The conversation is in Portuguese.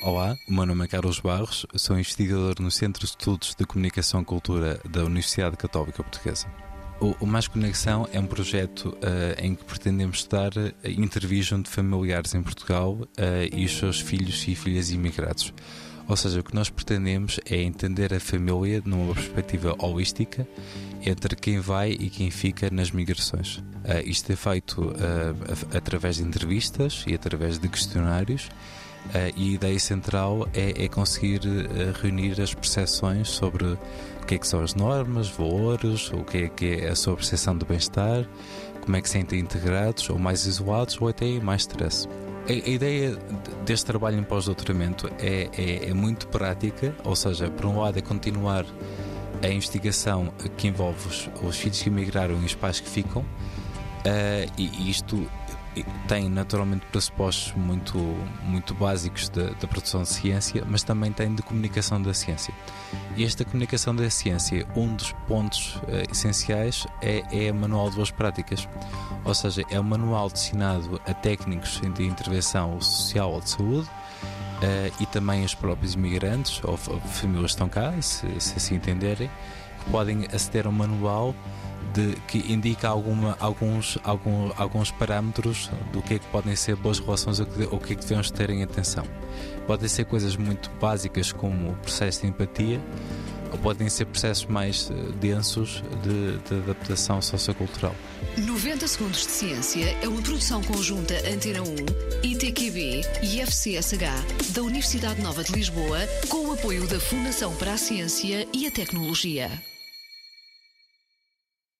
Olá, o meu nome é Carlos Barros, sou investigador no Centro de Estudos de Comunicação e Cultura da Universidade Católica Portuguesa. O, Mais Conexão é um projeto uh, em que pretendemos estudar a intervisão de familiares em Portugal uh, e os seus filhos e filhas imigrados. Ou seja, o que nós pretendemos é entender a família numa perspectiva holística entre quem vai e quem fica nas migrações. Uh, isto é feito uh, através de entrevistas e através de questionários. Uh, e a ideia central é, é conseguir reunir as percepções sobre o que é que são as normas, valores, o que é que é a sua percepção do bem-estar, como é que se sentem integrados, ou mais isolados, ou até mais stress. A, a ideia deste trabalho em pós-doutoramento é, é, é muito prática, ou seja, por um lado é continuar a investigação que envolve os, os filhos que emigraram e os pais que ficam, uh, e isto tem naturalmente pressupostos muito, muito básicos da, produção de ciência, mas também tem de comunicação da ciência. E esta comunicação da ciência, um dos pontos uh, essenciais é, é o Manual de Boas Práticas, ou seja, é um manual destinado a técnicos de intervenção social ou de saúde. Uh, e também os próprios imigrantes ou famílias que estão cá, se, se assim entenderem, que podem aceder ao manual de, que indica alguma, alguns, algum, alguns parâmetros do que é que podem ser boas relações ou o que é que devemos ter em atenção. Podem ser coisas muito básicas como o processo de empatia, ou podem ser processos mais eh, densos de, de, adaptação sociocultural. 90 Segundos de Ciência é uma produção conjunta Antena 1, ITQB e FCSH da Universidade Nova de Lisboa, com o apoio da Fundação para a Ciência e a Tecnologia.